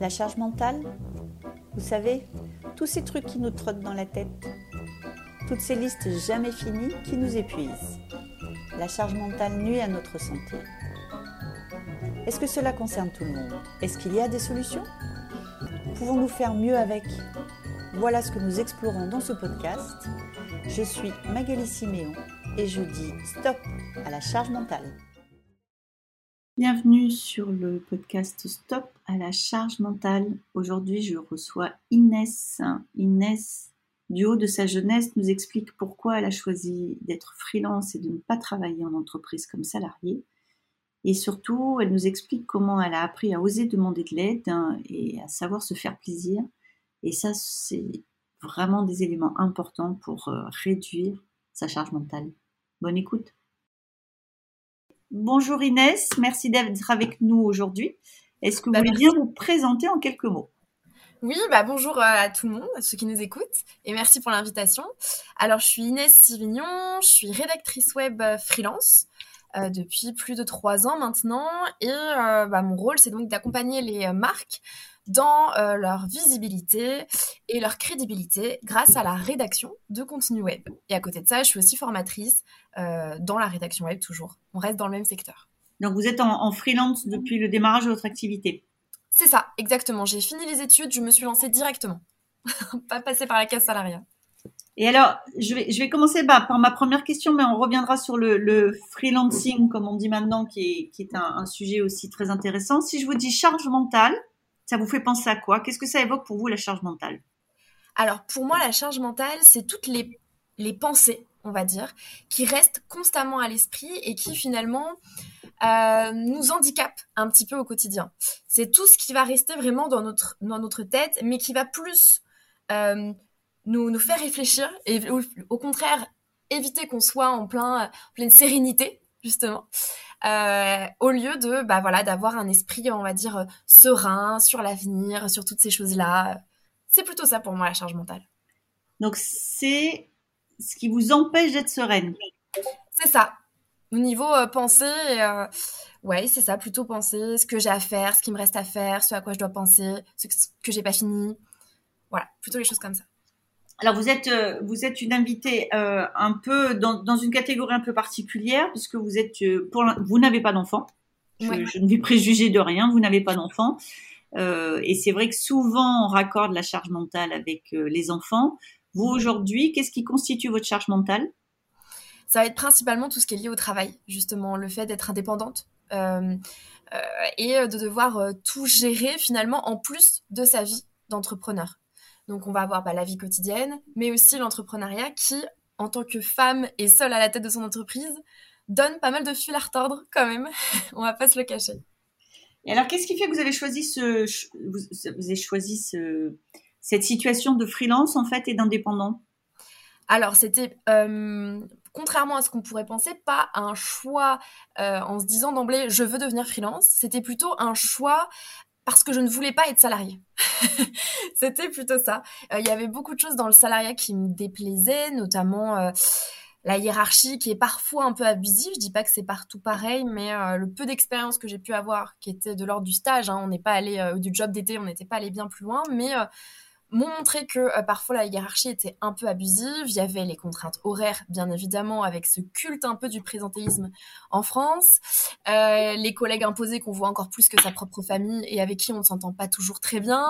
La charge mentale Vous savez, tous ces trucs qui nous trottent dans la tête. Toutes ces listes jamais finies qui nous épuisent. La charge mentale nuit à notre santé. Est-ce que cela concerne tout le monde? Est-ce qu'il y a des solutions? Pouvons-nous faire mieux avec? Voilà ce que nous explorons dans ce podcast. Je suis Magali Siméon et je dis stop à la charge mentale. Bienvenue sur le podcast Stop à la charge mentale. Aujourd'hui, je reçois Inès. Inès, du haut de sa jeunesse, nous explique pourquoi elle a choisi d'être freelance et de ne pas travailler en entreprise comme salariée. Et surtout, elle nous explique comment elle a appris à oser demander de l'aide hein, et à savoir se faire plaisir. Et ça, c'est vraiment des éléments importants pour euh, réduire sa charge mentale. Bonne écoute. Bonjour Inès, merci d'être avec nous aujourd'hui. Est-ce que vous bah, voulez bien vous présenter en quelques mots? Oui, bah bonjour euh, à tout le monde, à ceux qui nous écoutent, et merci pour l'invitation. Alors, je suis Inès Sivignon, je suis rédactrice web euh, freelance euh, depuis plus de trois ans maintenant, et bah, mon rôle, c'est donc d'accompagner les marques dans euh, leur visibilité et leur crédibilité grâce à la rédaction de contenu web. Et à côté de ça, je suis aussi formatrice dans la rédaction web toujours. On reste dans le même secteur. Donc vous êtes en, freelance depuis le démarrage de votre activité C'est ça, exactement. J'ai fini les études, je me suis lancée directement. Pas passer par la case salariale. Et alors, je vais, je vais commencer bah, par ma première question, mais on reviendra sur le, freelancing, comme on dit maintenant, qui est, un, sujet aussi très intéressant. Si je vous dis charge mentale, ça vous fait penser à quoi? Qu'est-ce que ça évoque pour vous la charge mentale? Alors pour moi, la charge mentale, c'est toutes les, les pensées, on va dire, qui restent constamment à l'esprit et qui finalement euh, nous handicapent un petit peu au quotidien. C'est tout ce qui va rester vraiment dans notre, dans notre tête, mais qui va plus euh, nous, nous faire réfléchir et au, contraire éviter qu'on soit en plein, pleine sérénité, justement. Euh, au lieu de bah voilà d'avoir un esprit on va dire serein sur l'avenir sur toutes ces choses là c'est plutôt ça pour moi la charge mentale donc c'est ce qui vous empêche d'être sereine c'est ça au niveau euh, pensée euh, ouais c'est ça plutôt penser ce que j'ai à faire ce qui me reste à faire ce à quoi je dois penser ce que j'ai pas fini voilà plutôt les choses comme ça alors vous êtes euh, vous êtes une invitée euh, un peu dans, dans, une catégorie un peu particulière puisque vous êtes euh, pour vous n'avez pas d'enfant. Je, ne vais préjuger de rien. Vous n'avez pas d'enfant. et c'est vrai que souvent on raccorde la charge mentale avec les enfants. Vous aujourd'hui, qu'est-ce qui constitue votre charge mentale? Ça va être principalement tout ce qui est lié au travail, justement le fait d'être indépendante. et de devoir tout gérer finalement en plus de sa vie d'entrepreneur. Donc on va avoir bah, la vie quotidienne, mais aussi l'entrepreneuriat qui, en tant que femme et seule à la tête de son entreprise, donne pas mal de fil à retordre quand même. on va pas se le cacher. Et alors, qu'est-ce qui fait que vous avez choisi ce, vous, avez choisi cette situation de freelance en fait et d'indépendant? Alors, c'était euh, contrairement à ce qu'on pourrait penser, pas un choix euh, en se disant d'emblée je veux devenir freelance. C'était plutôt un choix parce que je ne voulais pas être salariée. C'était plutôt ça. Euh, il y avait beaucoup de choses dans le salariat qui me déplaisaient, notamment la hiérarchie qui est parfois un peu abusive. Je dis pas que c'est partout pareil, mais le peu d'expérience que j'ai pu avoir, qui était de l'ordre du stage, hein, on n'est pas allé du job d'été, on n'était pas allé bien plus loin, mais m'ont montré que euh, parfois la hiérarchie était un peu abusive. Il y avait les contraintes horaires, bien évidemment, avec ce culte un peu du présentéisme en France. Euh, les collègues imposés qu'on voit encore plus que sa propre famille et avec qui on ne s'entend pas toujours très bien.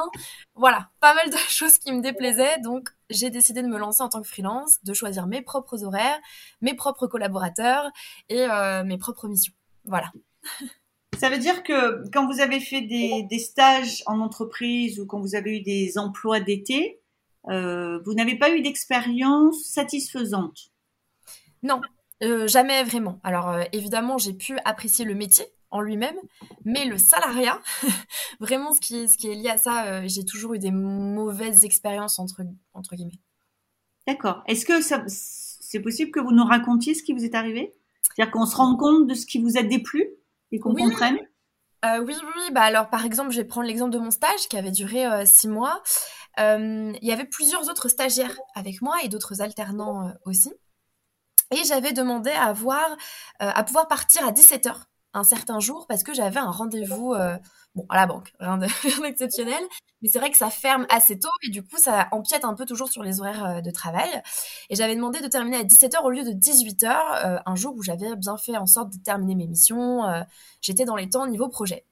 Voilà, pas mal de choses qui me déplaisaient. Donc, j'ai décidé de me lancer en tant que freelance, de choisir mes propres horaires, mes propres collaborateurs et euh, mes propres missions. Voilà. Ça veut dire que quand vous avez fait des, stages en entreprise ou quand vous avez eu des emplois d'été, euh, vous n'avez pas eu d'expérience satisfaisante? Non, euh, jamais vraiment. Alors euh, évidemment, j'ai pu apprécier le métier en lui-même, mais le salariat, vraiment ce qui, est, ce qui est lié à ça, j'ai toujours eu des mauvaises expériences entre, entre guillemets. D'accord. Est-ce que c'est possible que vous nous racontiez ce qui vous est arrivé? C'est-à-dire qu'on se rende compte de ce qui vous a déplu? Et qu'on oui. comprenne euh, oui, oui, bah alors par exemple, je vais prendre l'exemple de mon stage qui avait duré euh, six mois. Euh, il y avait plusieurs autres stagiaires avec moi et d'autres alternants aussi. Et j'avais demandé à avoir, à pouvoir partir à 17h un certain jour parce que j'avais un rendez-vous Bon, à la banque, rien d'exceptionnel. Mais c'est vrai que ça ferme assez tôt et du coup, ça empiète un peu toujours sur les horaires euh, de travail. Et j'avais demandé de terminer à 17h au lieu de 18h, euh, un jour où j'avais bien fait en sorte de terminer mes missions. Euh, j'étais dans les temps niveau projet.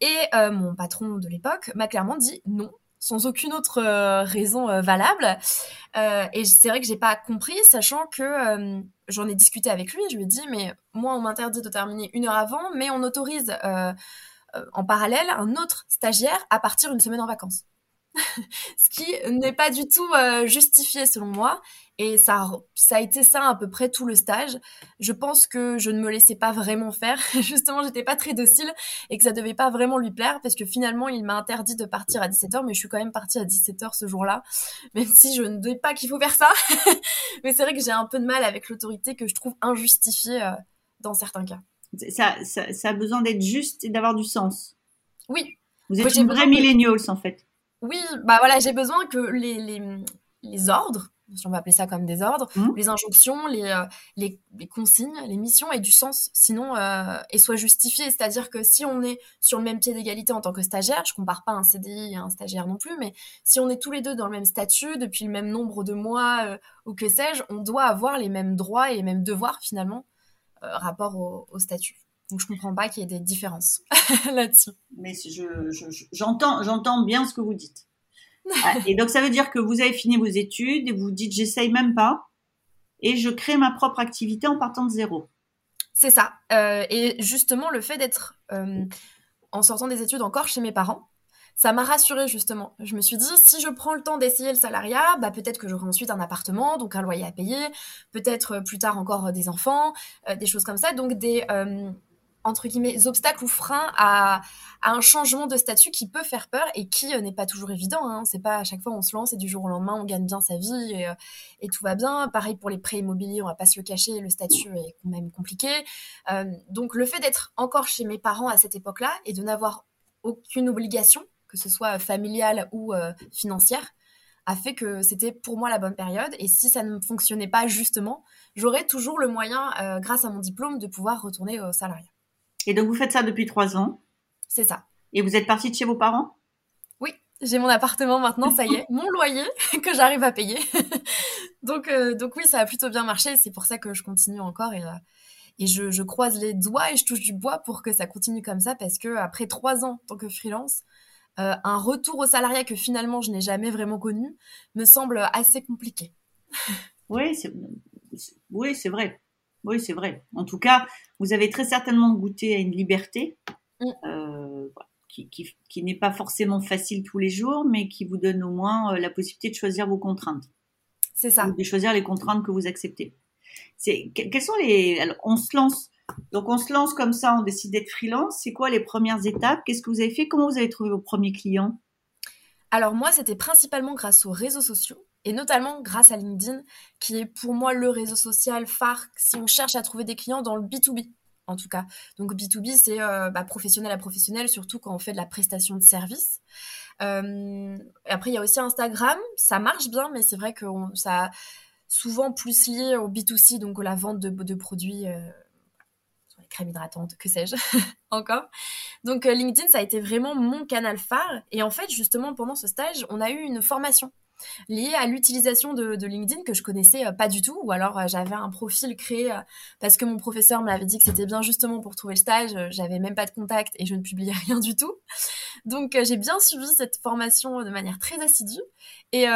Et mon patron de l'époque m'a clairement dit non, sans aucune autre raison valable. et c'est vrai que j'ai pas compris, sachant que j'en ai discuté avec lui. Je lui ai dit, mais moi, on m'interdit de terminer une heure avant, mais on autorise en parallèle un autre stagiaire à partir une semaine en vacances. Ce qui n'est pas du tout euh, justifié selon moi. Et ça, ça a été ça à peu près tout le stage. Je pense que je ne me laissais pas vraiment faire. Justement, j'étais pas très docile et que ça devait pas vraiment lui plaire parce que finalement, il m'a interdit de partir à 17h, mais je suis quand même partie à 17h ce jour-là. Même si je ne dis pas qu'il faut faire ça. mais c'est vrai que j'ai un peu de mal avec l'autorité que je trouve injustifiée euh, dans certains cas. Ça, ça, a besoin d'être juste et d'avoir du sens. Oui. Vous êtes une vraie millennials, en fait. Oui, bah voilà, j'ai besoin que les, les, les, ordres, si on va appeler ça comme des ordres, mmh. les injonctions, les, euh, les, les, consignes, les missions aient du sens, sinon, euh, et soient justifiées. C'est-à-dire que si on est sur le même pied d'égalité en tant que stagiaire, je compare pas un CDI à un stagiaire non plus, mais si on est tous les deux dans le même statut, depuis le même nombre de mois, euh, ou que sais-je, on doit avoir les mêmes droits et les mêmes devoirs finalement rapport au, statut. Donc je comprends pas qu'il y ait des différences là-dessus. Mais j'entends, je, j'entends bien ce que vous dites. Ah, et donc ça veut dire que vous avez fini vos études et vous dites j'essaye même pas et je crée ma propre activité en partant de zéro. C'est ça. Euh, et justement le fait d'être euh, en sortant des études encore chez mes parents, ça m'a rassurée justement. Je me suis dit, si je prends le temps d'essayer le salariat, bah, peut-être que j'aurai ensuite un appartement, donc un loyer à payer, peut-être euh, plus tard encore euh, des enfants, euh, des choses comme ça, donc des entre guillemets obstacles ou freins à, un changement de statut qui peut faire peur et qui n'est pas toujours évident. Hein. C'est pas à chaque fois on se lance et du jour au lendemain on gagne bien sa vie et, et tout va bien. Pareil pour les prêts immobiliers, on va pas se le cacher, le statut est quand même compliqué. donc le fait d'être encore chez mes parents à cette époque-là et de n'avoir aucune obligation que ce soit familiale ou euh, financière, a fait que c'était pour moi la bonne période. Et si ça ne fonctionnait pas justement, j'aurais toujours le moyen, euh, grâce à mon diplôme, de pouvoir retourner au salariat. Et donc vous faites ça depuis trois ans C'est ça. Et vous êtes partie de chez vos parents? Oui, j'ai mon appartement maintenant, ça y est, mon loyer que j'arrive à payer. donc, euh, donc oui, ça a plutôt bien marché. C'est pour ça que je continue encore et, et je, je, croise les doigts et je touche du bois pour que ça continue comme ça parce que après trois ans en tant que freelance, euh, un retour au salariat que finalement je n'ai jamais vraiment connu me semble assez compliqué. oui, c'est oui, c'est vrai. Oui, c'est vrai. En tout cas, vous avez très certainement goûté à une liberté mm. euh, qui, qui, n'est pas forcément facile tous les jours, mais qui vous donne au moins euh, la possibilité de choisir vos contraintes. C'est ça. de choisir les contraintes que vous acceptez. C'est, quelles sont les. Alors, on se lance donc on se lance comme ça, on décide d'être freelance. C'est quoi les premières étapes? Qu'est-ce que vous avez fait? Comment vous avez trouvé vos premiers clients? Alors moi, c'était principalement grâce aux réseaux sociaux et notamment grâce à LinkedIn, qui est pour moi le réseau social phare si on cherche à trouver des clients dans le B2B en tout cas. Donc B2B, c'est euh, bah, professionnel à professionnel, surtout quand on fait de la prestation de service. Euh, après, il y a aussi Instagram, ça marche bien, mais c'est vrai que ça souvent plus lié au B2C, donc à la vente de, produits euh, crème hydratante, que sais-je encore. Donc euh, LinkedIn, ça a été vraiment mon canal phare. Et en fait, justement, pendant ce stage, on a eu une formation lié à l'utilisation de, LinkedIn que je connaissais euh, pas du tout, ou alors euh, j'avais un profil créé euh, parce que mon professeur m'avait dit que c'était bien justement pour trouver le stage, j'avais même pas de contact et je ne publiais rien du tout. Donc j'ai bien suivi cette formation de manière très assidue et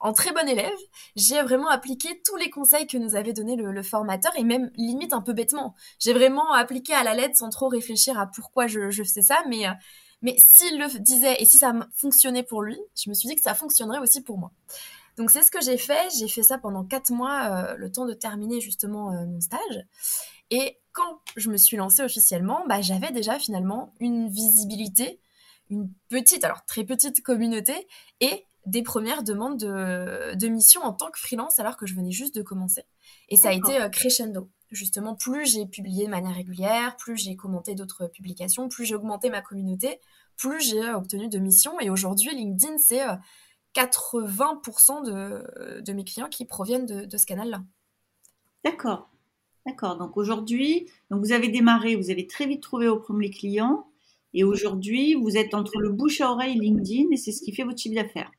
en très bon élève, j'ai vraiment appliqué tous les conseils que nous avait donné le, formateur et même limite un peu bêtement. J'ai vraiment appliqué à la lettre sans trop réfléchir à pourquoi je, je faisais ça, mais mais s'il le disait et si ça fonctionnait pour lui, je me suis dit que ça fonctionnerait aussi pour moi. Donc c'est ce que j'ai fait. J'ai fait ça pendant quatre mois, euh, le temps de terminer justement euh, mon stage. Et quand je me suis lancée officiellement, bah, j'avais déjà finalement une visibilité, une petite, alors très petite communauté et des premières demandes de, de mission en tant que freelance alors que je venais juste de commencer. Et ça a été euh, crescendo justement, plus j'ai publié de manière régulière, plus j'ai commenté d'autres publications, plus j'ai augmenté ma communauté, plus j'ai euh, obtenu de missions. Et aujourd'hui, LinkedIn, c'est 80% euh, de, mes clients qui proviennent de, ce canal-là. D'accord. D'accord. Donc aujourd'hui, vous avez démarré, vous avez très vite trouvé vos premiers clients. Et aujourd'hui, vous êtes entre le bouche à oreille LinkedIn et c'est ce qui fait votre chiffre d'affaires.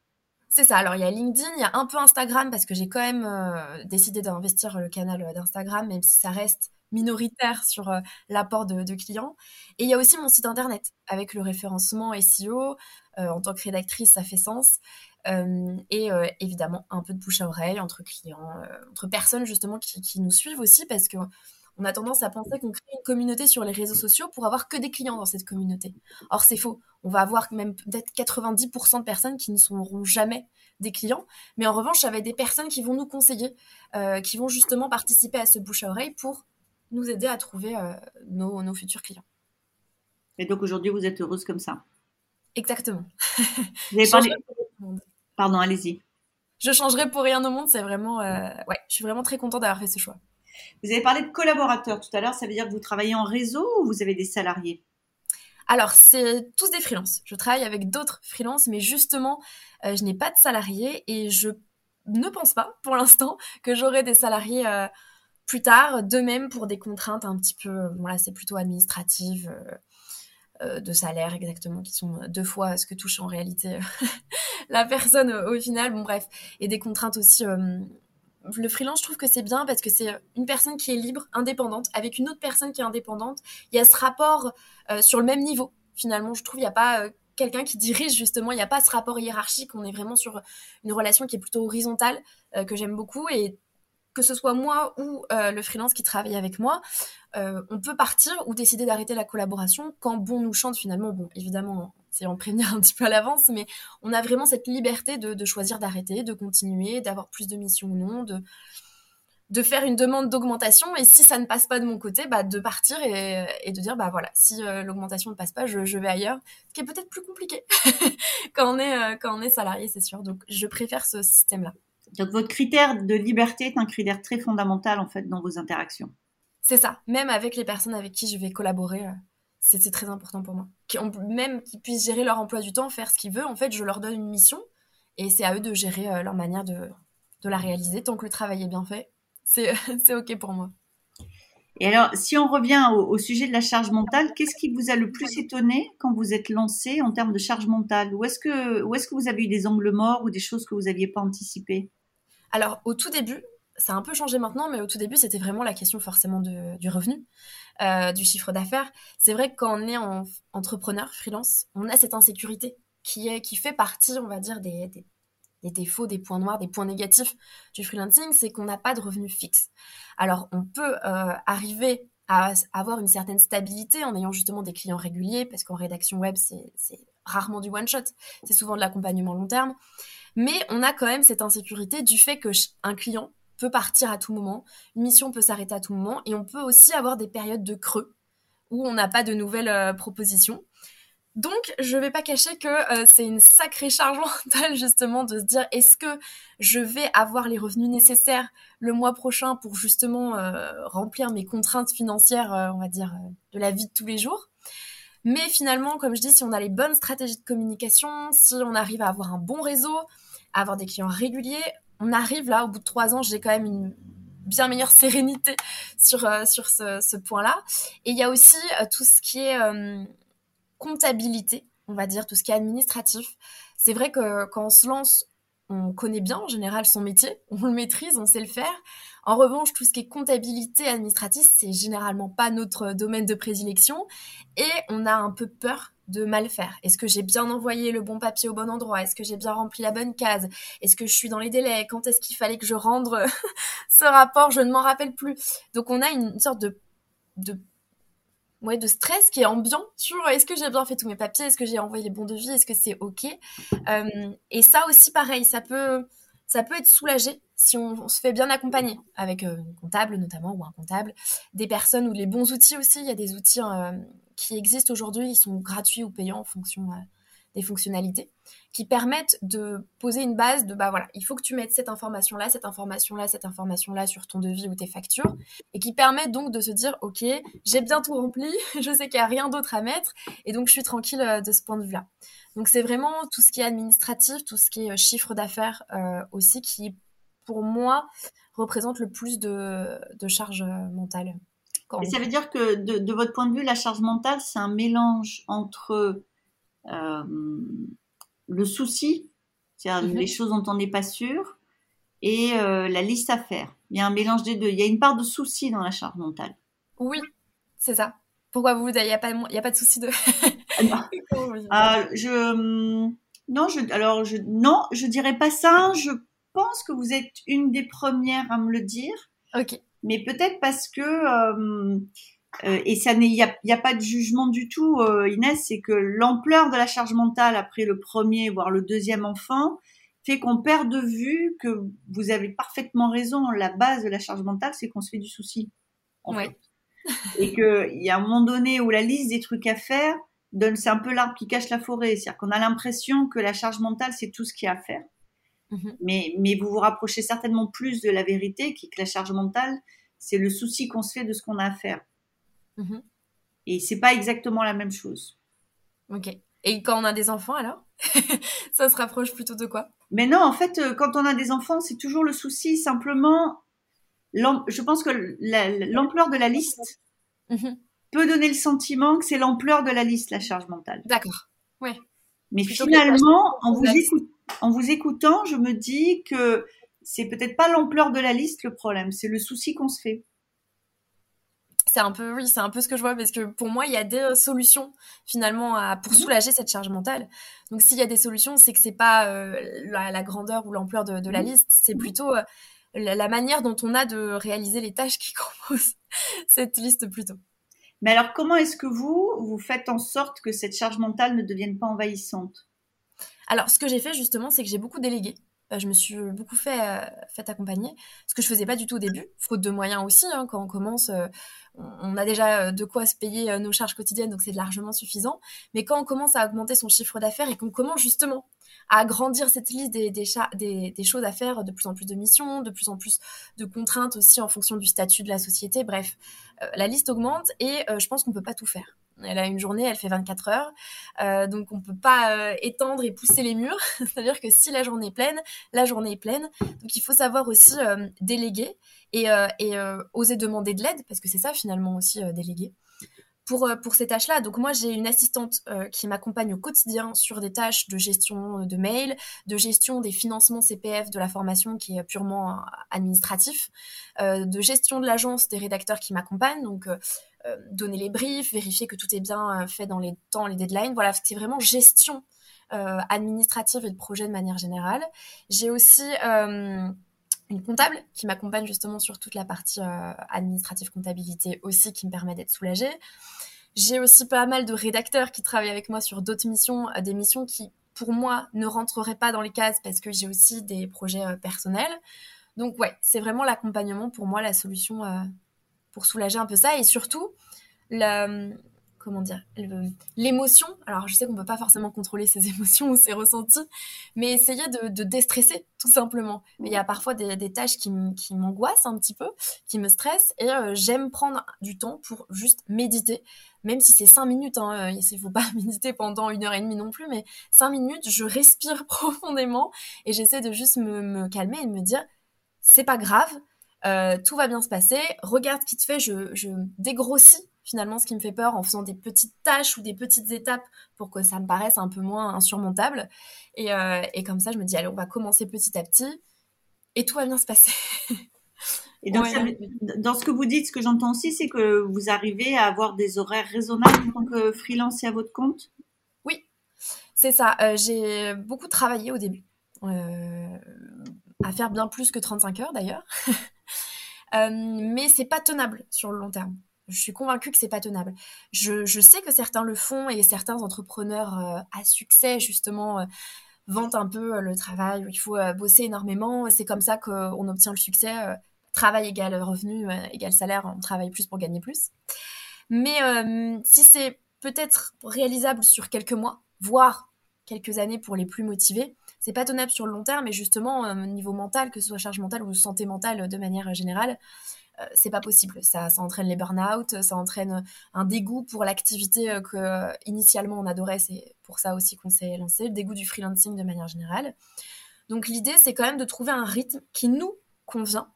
C'est ça. Alors, il y a LinkedIn, il y a un peu Instagram parce que j'ai quand même euh, décidé d'investir le canal euh, d'Instagram, même si ça reste minoritaire sur euh, l'apport de, clients. Et il y a aussi mon site internet avec le référencement SEO. en tant que rédactrice, ça fait sens. et évidemment, un peu de bouche à oreille entre clients, entre personnes justement qui, qui, nous suivent aussi parce que on a tendance à penser qu'on crée une communauté sur les réseaux sociaux pour avoir que des clients dans cette communauté. Or, c'est faux. On va avoir même peut-être 90% de personnes qui ne seront jamais des clients. Mais en revanche, ça va être des personnes qui vont nous conseiller, euh, qui vont justement participer à ce bouche à oreille pour nous aider à trouver euh, nos, futurs clients. Et donc aujourd'hui, vous êtes heureuse comme ça? Exactement. Vous avez parlé... Pardon, allez-y. Je changerai pour rien au monde. C'est vraiment, euh, ouais, je suis vraiment très contente d'avoir fait ce choix. Vous avez parlé de collaborateurs tout à l'heure, ça veut dire que vous travaillez en réseau ou vous avez des salariés? Alors, c'est tous des freelances. Je travaille avec d'autres freelances, mais justement, euh, je n'ai pas de salariés et je ne pense pas, pour l'instant, que j'aurai des salariés euh, plus tard. De même, pour des contraintes un petit peu, c'est plutôt administrative, euh, de salaire exactement, qui sont deux fois ce que touche en réalité la personne au final. Bon, bref, et des contraintes aussi le freelance, je trouve que c'est bien parce que c'est une personne qui est libre, indépendante, avec une autre personne qui est indépendante. Il y a ce rapport euh, sur le même niveau. Finalement, je trouve il n'y a pas euh, quelqu'un qui dirige justement. Il n'y a pas ce rapport hiérarchique. On est vraiment sur une relation qui est plutôt horizontale euh, que j'aime beaucoup et que ce soit moi ou le freelance qui travaille avec moi, on peut partir ou décider d'arrêter la collaboration quand bon nous chante finalement. Bon, évidemment, c'est en prévenir un petit peu à l'avance, mais on a vraiment cette liberté de, choisir d'arrêter, de continuer, d'avoir plus de missions ou non, de, de faire une demande d'augmentation et si ça ne passe pas de mon côté, bah, de partir et, de dire bah voilà, si euh, l'augmentation ne passe pas, je, vais ailleurs, ce qui est peut-être plus compliqué quand on est euh, quand on est salarié, c'est sûr. Donc je préfère ce système-là. Donc votre critère de liberté est un critère très fondamental en fait dans vos interactions. C'est ça, même avec les personnes avec qui je vais collaborer. Euh, c'est très important pour moi. même qu'ils puissent gérer leur emploi du temps, faire ce qu'ils veulent. En fait, je leur donne une mission et c'est à eux de gérer euh, leur manière de, la réaliser. Tant que le travail est bien fait, c'est OK pour moi. Et alors, si on revient au, sujet de la charge mentale, qu'est-ce qui vous a le plus étonné quand vous êtes lancé en termes de charge mentale? Où est-ce que, est que vous avez eu des angles morts ou des choses que vous n'aviez pas anticipées? Alors, au tout début, ça a un peu changé maintenant, mais au tout début, c'était vraiment la question forcément du revenu. Euh, du chiffre d'affaires. C'est vrai que quand on est en entrepreneur, freelance, on a cette insécurité qui, est, qui fait partie, on va dire, des, des, défauts, des points noirs, des points négatifs du freelancing, c'est qu'on n'a pas de revenu fixe. Alors, on peut euh, arriver à avoir une certaine stabilité en ayant justement des clients réguliers, parce qu'en rédaction web, c'est rarement du one-shot, c'est souvent de l'accompagnement long terme. Mais on a quand même cette insécurité du fait que un client peut partir à tout moment, une mission peut s'arrêter à tout moment, et on peut aussi avoir des périodes de creux où on n'a pas de nouvelles euh, propositions. Donc, je ne vais pas cacher que euh, c'est une sacrée charge mentale justement de se dire est-ce que je vais avoir les revenus nécessaires le mois prochain pour justement euh, remplir mes contraintes financières, on va dire, de la vie de tous les jours? Mais finalement, comme je dis, si on a les bonnes stratégies de communication, si on arrive à avoir un bon réseau, à avoir des clients réguliers, on arrive là, au bout de trois ans, j'ai quand même une bien meilleure sérénité sur, euh, sur ce, point-là. Et il y a aussi euh, tout ce qui est euh, comptabilité, on va dire, tout ce qui est administratif. C'est vrai que quand on se lance, on connaît bien en général son métier, on le maîtrise, on sait le faire. En revanche, tout ce qui est comptabilité administrative, c'est généralement pas notre domaine de prédilection et on a un peu peur de mal faire. Est-ce que j'ai bien envoyé le bon papier au bon endroit? Est-ce que j'ai bien rempli la bonne case? Est-ce que je suis dans les délais? Quand est-ce qu'il fallait que je rende ce rapport? Je ne m'en rappelle plus. Donc on a une sorte de, de ouais, de stress qui est ambiant sur est-ce que j'ai bien fait tous mes papiers, est-ce que j'ai envoyé les bons devis, est-ce que c'est ok? Euh, et ça aussi pareil, ça peut ça peut être soulagé si on, se fait bien accompagner avec euh, un comptable notamment ou un comptable, des personnes ou les bons outils aussi. Il y a des outils euh, qui existent aujourd'hui, ils sont gratuits ou payants en fonction euh, des fonctionnalités, qui permettent de poser une base de bah voilà, il faut que tu mettes cette information là, cette information là, cette information là sur ton devis ou tes factures, et qui permettent donc de se dire ok, j'ai bien tout rempli, je sais qu'il n'y a rien d'autre à mettre, et donc je suis tranquille euh, de ce point de vue là. Donc c'est vraiment tout ce qui est administratif, tout ce qui est euh, chiffre d'affaires aussi qui pour moi représente le plus de, de charge mentale. Quand... ça veut dire que de, votre point de vue, la charge mentale, c'est un mélange entre le souci, c'est-à-dire mhm. les choses dont on n'est pas sûr, et la liste à faire. Il y a un mélange des deux. Il y a une part de souci dans la charge mentale. Oui, c'est ça. Pourquoi vous, il n'y a, pas, il a pas de souci de... Ah, je, hum, non, je, alors je, non, je dirais pas ça. Je pense que vous êtes une des premières à me le dire. Ok. Mais peut-être parce que hum, euh, et ça il n'y a, y a, pas de jugement du tout, euh, Inès, c'est que l'ampleur de la charge mentale après le premier, voire le deuxième enfant, fait qu'on perd de vue que vous avez parfaitement raison. La base de la charge mentale, c'est qu'on se fait du souci. Oui. Et qu'il y a un moment donné où la liste des trucs à faire, c'est un peu l'arbre qui cache la forêt. C'est-à-dire qu'on a l'impression que la charge mentale, c'est tout ce qu'il y a à faire. Mhm. Mais, mais vous vous rapprochez certainement plus de la vérité, qui que la charge mentale, c'est le souci qu'on se fait de ce qu'on a à faire. Mhm. Et c'est pas exactement la même chose. Ok. Et quand on a des enfants, alors Ça se rapproche plutôt de quoi? Mais non, en fait, euh, quand on a des enfants, c'est toujours le souci. Simplement, je pense que l'ampleur de la liste mhm peut donner le sentiment que c'est l'ampleur de la liste, la charge mentale. D'accord. Ouais. Mais finalement, en vous, en vous écoutant, je me dis que c'est peut-être pas l'ampleur de la liste le problème, c'est le souci qu'on se fait. C'est un peu, oui, c'est un peu ce que je vois parce que pour moi, il y a des solutions finalement à, pour soulager cette charge mentale. Donc, s'il y a des solutions, c'est que c'est pas euh, la, grandeur ou l'ampleur de, la liste, c'est plutôt euh, la, la, manière dont on a de réaliser les tâches qui composent cette liste plutôt. Mais alors, comment est-ce que vous, vous faites en sorte que cette charge mentale ne devienne pas envahissante? Alors, ce que j'ai fait justement, c'est que j'ai beaucoup délégué. Euh, je me suis beaucoup fait, euh, fait accompagner, ce que je faisais pas du tout au début, faute de moyens aussi. Hein, quand on commence, euh, on a déjà de quoi se payer nos charges quotidiennes, donc c'est largement suffisant. Mais quand on commence à augmenter son chiffre d'affaires et qu'on commence justement à agrandir cette liste des, des, choses à faire, de plus en plus de missions, de plus en plus de contraintes aussi en fonction du statut de la société. Bref, la liste augmente et je pense qu'on peut pas tout faire. Elle a une journée, elle fait 24 heures. Euh, donc on peut pas euh, étendre et pousser les murs. C'est-à-dire que si la journée est pleine, la journée est pleine. Donc il faut savoir aussi euh, déléguer et, oser demander de l'aide, parce que c'est ça finalement aussi déléguer. Pour, ces tâches-là. Donc moi, j'ai une assistante qui m'accompagne au quotidien sur des tâches de gestion de mail, de gestion des financements CPF de la formation qui est purement administratif, de gestion de l'agence des rédacteurs qui m'accompagnent. Donner les briefs, vérifier que tout est bien euh, fait dans les temps, les deadlines. Voilà, c'est vraiment gestion euh, administrative et de projet de manière générale. J'ai aussi une comptable qui m'accompagne justement sur toute la partie administrative comptabilité aussi qui me permet d'être soulagée. J'ai aussi pas mal de rédacteurs qui travaillent avec moi sur d'autres missions, des missions qui pour moi ne rentreraient pas dans les cases parce que j'ai aussi des projets personnels. Donc ouais, c'est vraiment l'accompagnement pour moi la solution pour soulager un peu ça et surtout comment dire l'émotion. Alors je sais qu'on peut pas forcément contrôler ses émotions ou ses ressentis mais essayer de, déstresser tout simplement. Il y a parfois des, tâches qui, m'angoissent un petit peu qui me stressent et euh, j'aime prendre du temps pour juste méditer. Même si c'est cinq minutes hein, il ne faut pas méditer pendant une heure et demie non plus mais cinq minutes je respire profondément et j'essaie de juste me, me calmer et me dire c'est pas grave euh, tout va bien se passer, regarde ce qui te fait, je, je dégrossis finalement ce qui me fait peur en faisant des petites tâches ou des petites étapes pour que ça me paraisse un peu moins insurmontable. Et, euh, et comme ça, je me dis, allez, on va commencer petit à petit et tout va bien se passer. Et donc, dans ce que vous dites, ce que j'entends aussi, c'est que vous arrivez à avoir des horaires raisonnables en tant que freelance et à votre compte? Oui, c'est ça. Euh, j'ai beaucoup travaillé au début. Euh, à faire bien plus que 35 heures d'ailleurs. Euh, mais c'est pas tenable sur le long terme. Je suis convaincue que c'est pas tenable. Je, sais que certains le font et certains entrepreneurs euh, à succès justement euh, vantent un peu le travail il faut bosser énormément. C'est comme ça qu'on obtient le succès. travail égal revenu égal salaire, on travaille plus pour gagner plus. Mais si c'est peut-être réalisable sur quelques mois, voire quelques années pour les plus motivés, c'est pas tenable sur le long terme, mais justement, au niveau mental, que ce soit charge mentale ou santé mentale de manière générale, euh, c'est pas possible. Ça, ça entraîne les burn-out, ça entraîne un dégoût pour l'activité euh, que initialement on adorait. C'est pour ça aussi qu'on s'est lancé, le dégoût du freelancing de manière générale. Donc l'idée, c'est quand même de trouver un rythme qui nous convient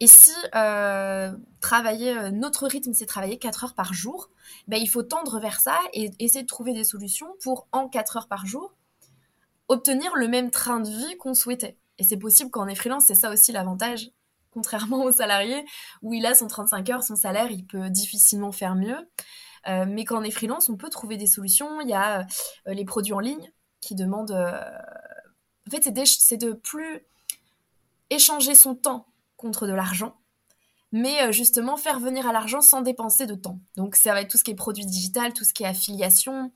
Et si euh, travailler euh, notre rythme, c'est travailler 4 heures par jour, ben, il faut tendre vers ça et essayer de trouver des solutions pour, en 4 heures par jour, obtenir le même train de vie qu'on souhaitait. Et c'est possible on est freelance, c'est ça aussi l'avantage, contrairement au salarié, où il a son 35 heures, son salaire, il peut difficilement faire mieux. Euh, mais quand on est freelance, on peut trouver des solutions. Il y a les produits en ligne qui demandent... En fait, c'est de plus échanger son temps contre de l'argent, mais euh, justement faire venir à l'argent sans dépenser de temps. Donc ça va être tout ce qui est produit digital, tout ce qui est affiliation,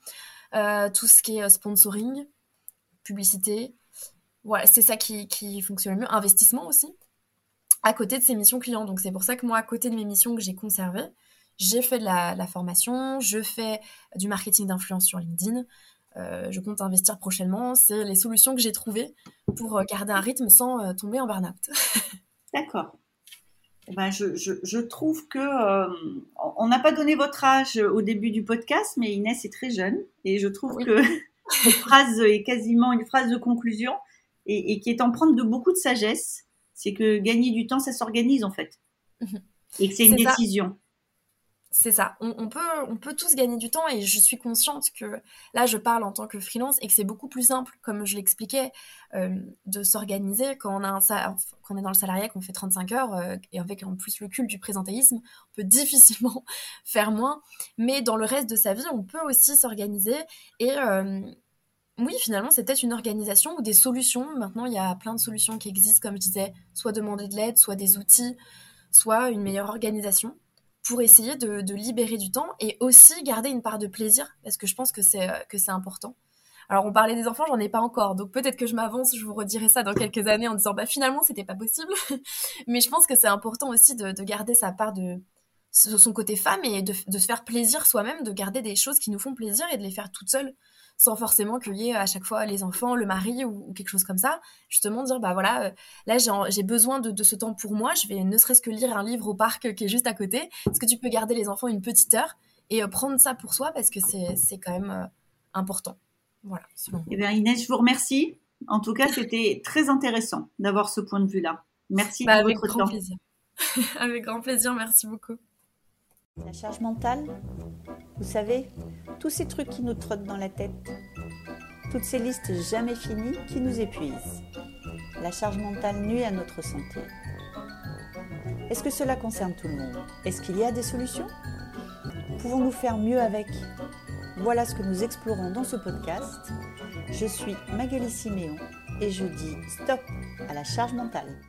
euh, tout ce qui est euh, sponsoring, publicité. Voilà, c'est ça qui, fonctionne le mieux. Investissement aussi, à côté de ses missions clients. Donc c'est pour ça que moi, à côté de mes missions que j'ai conservées, j'ai fait de la, formation, je fais du marketing d'influence sur LinkedIn, euh, je compte investir prochainement. C'est les solutions que j'ai trouvées pour euh, garder un rythme sans euh, tomber en burn-out. D'accord. Eh ben, je, trouve que on n'a pas donné votre âge au début du podcast, mais Inès est très jeune et je trouve que cette phrase est quasiment une phrase de conclusion et, qui est empreinte de beaucoup de sagesse. C'est que gagner du temps, ça s'organise en fait, mhm. et que c'est une décision. C'est ça. On, peut, tous gagner du temps et je suis consciente que là, je parle en tant que freelance et que c'est beaucoup plus simple, comme je l'expliquais, euh, de s'organiser quand on, a un, quand est dans le salariat, qu'on fait 35 heures euh, et avec en plus le culte du présentéisme, on peut difficilement faire moins. Mais dans le reste de sa vie, on peut aussi s'organiser et euh, oui, finalement, c'est peut-être une organisation ou des solutions. Maintenant, il y a plein de solutions qui existent, comme je disais, soit demander de l'aide, soit des outils, soit une meilleure organisation pour essayer de, libérer du temps et aussi garder une part de plaisir parce que je pense que c'est euh, que c'est important. Alors on parlait des enfants, j'en ai pas encore, donc peut-être que je m'avance, je vous redirai ça dans quelques années en disant bah finalement c'était pas possible, mais je pense que c'est important aussi de, garder sa part de son côté femme et de, de se faire plaisir soi-même, de garder des choses qui nous font plaisir et de les faire toutes seules sans forcément qu'il y ait à chaque fois les enfants, le mari ou, quelque chose comme ça. Justement, dire, bah voilà, euh, là j'ai besoin de, ce temps pour moi, je vais ne serait-ce que lire un livre au parc qui est juste à côté. Est-ce que tu peux garder les enfants une petite heure et euh, prendre ça pour soi parce que c'est quand même euh, important. Voilà. Eh bien, Inès, je vous remercie. En tout cas, c'était très intéressant d'avoir ce point de vue-là. Merci bah, avec grand Plaisir. avec grand plaisir, merci beaucoup. La charge mentale, vous savez, tous ces trucs qui nous trottent dans la tête, toutes ces listes jamais finies qui nous épuisent. La charge mentale nuit à notre santé. Est-ce que cela concerne tout le monde? Est-ce qu'il y a des solutions? Pouvons-nous faire mieux avec? Voilà ce que nous explorons dans ce podcast. Je suis Magali Siméon et je dis stop à la charge mentale.